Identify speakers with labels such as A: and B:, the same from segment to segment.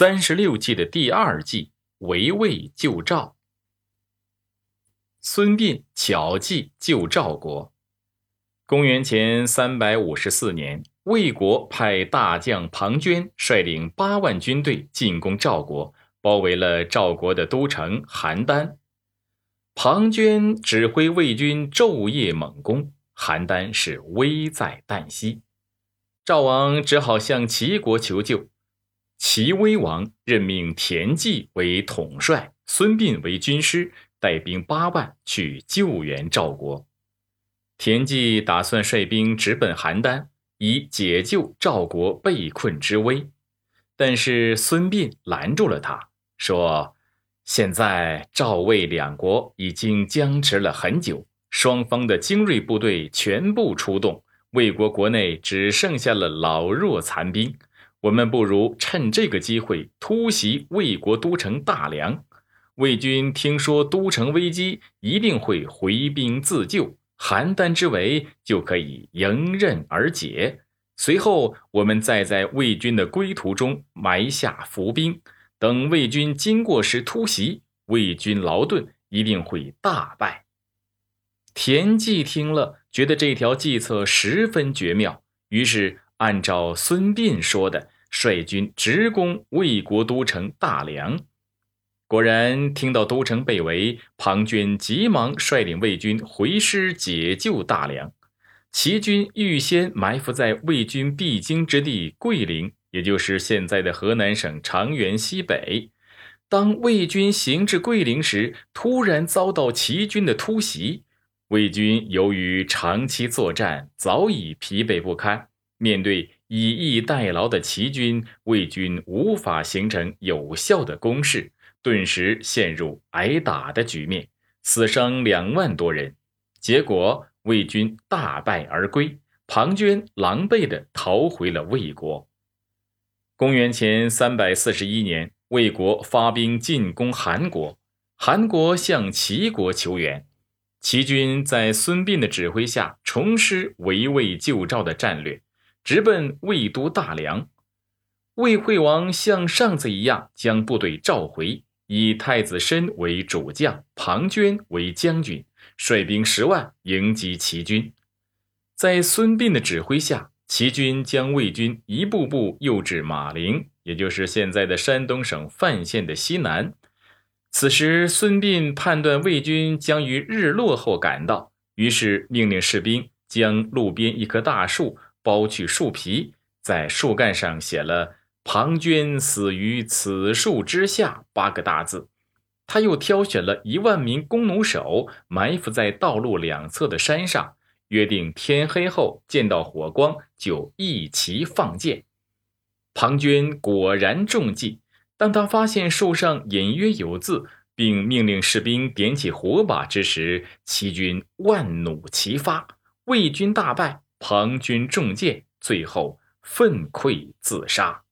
A: 三十六计的第二计围魏救赵。孙膑巧计救赵国。公元前三百五十四年，魏国派大将庞涓率领八万军队进攻赵国，包围了赵国的都城邯郸。庞涓指挥魏军昼夜猛攻，邯郸是危在旦夕。赵王只好向齐国求救。齐威王任命田忌为统帅，孙膑为军师，带兵八万去救援赵国。田忌打算率兵直奔邯郸，以解救赵国被困之危，但是孙膑拦住了他，说：“现在赵魏两国已经僵持了很久，双方的精锐部队全部出动，魏国国内只剩下了老弱残兵。”我们不如趁这个机会突袭魏国都城大梁。魏军听说都城危机，一定会回兵自救，邯郸之围就可以迎刃而解。随后，我们再在魏军的归途中埋下伏兵，等魏军经过时突袭，魏军劳顿，一定会大败。田忌听了，觉得这条计策十分绝妙，于是。按照孙膑说的，率军直攻魏国都城大梁。果然，听到都城被围，庞涓急忙率领魏军回师解救大梁。齐军预先埋伏在魏军必经之地桂林，也就是现在的河南省长垣西北。当魏军行至桂林时，突然遭到齐军的突袭。魏军由于长期作战，早已疲惫不堪。面对以逸待劳的齐军，魏军无法形成有效的攻势，顿时陷入挨打的局面，死伤两万多人。结果魏军大败而归，庞涓狼狈地逃回了魏国。公元前三百四十一年，魏国发兵进攻韩国，韩国向齐国求援，齐军在孙膑的指挥下，重施围魏救赵的战略。直奔魏都大梁，魏惠王像上次一样将部队召回，以太子申为主将，庞涓为将军，率兵十万迎击齐军。在孙膑的指挥下，齐军将魏军一步步诱至马陵，也就是现在的山东省范县的西南。此时，孙膑判断魏军将于日落后赶到，于是命令士兵将路边一棵大树。剥去树皮，在树干上写了“庞涓死于此树之下”八个大字。他又挑选了一万名弓弩手，埋伏在道路两侧的山上，约定天黑后见到火光就一齐放箭。庞涓果然中计。当他发现树上隐约有字，并命令士兵点起火把之时，齐军万弩齐发，魏军大败。庞涓中箭，最后愤溃自杀。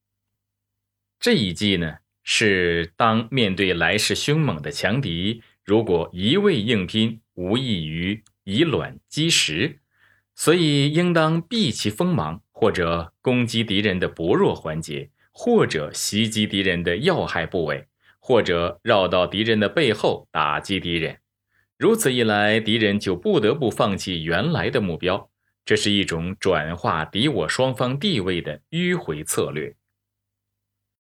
A: 这一计呢，是当面对来势凶猛的强敌，如果一味硬拼，无异于以卵击石，所以应当避其锋芒，或者攻击敌人的薄弱环节，或者袭击敌人的要害部位，或者绕到敌人的背后打击敌人。如此一来，敌人就不得不放弃原来的目标。这是一种转化敌我双方地位的迂回策略。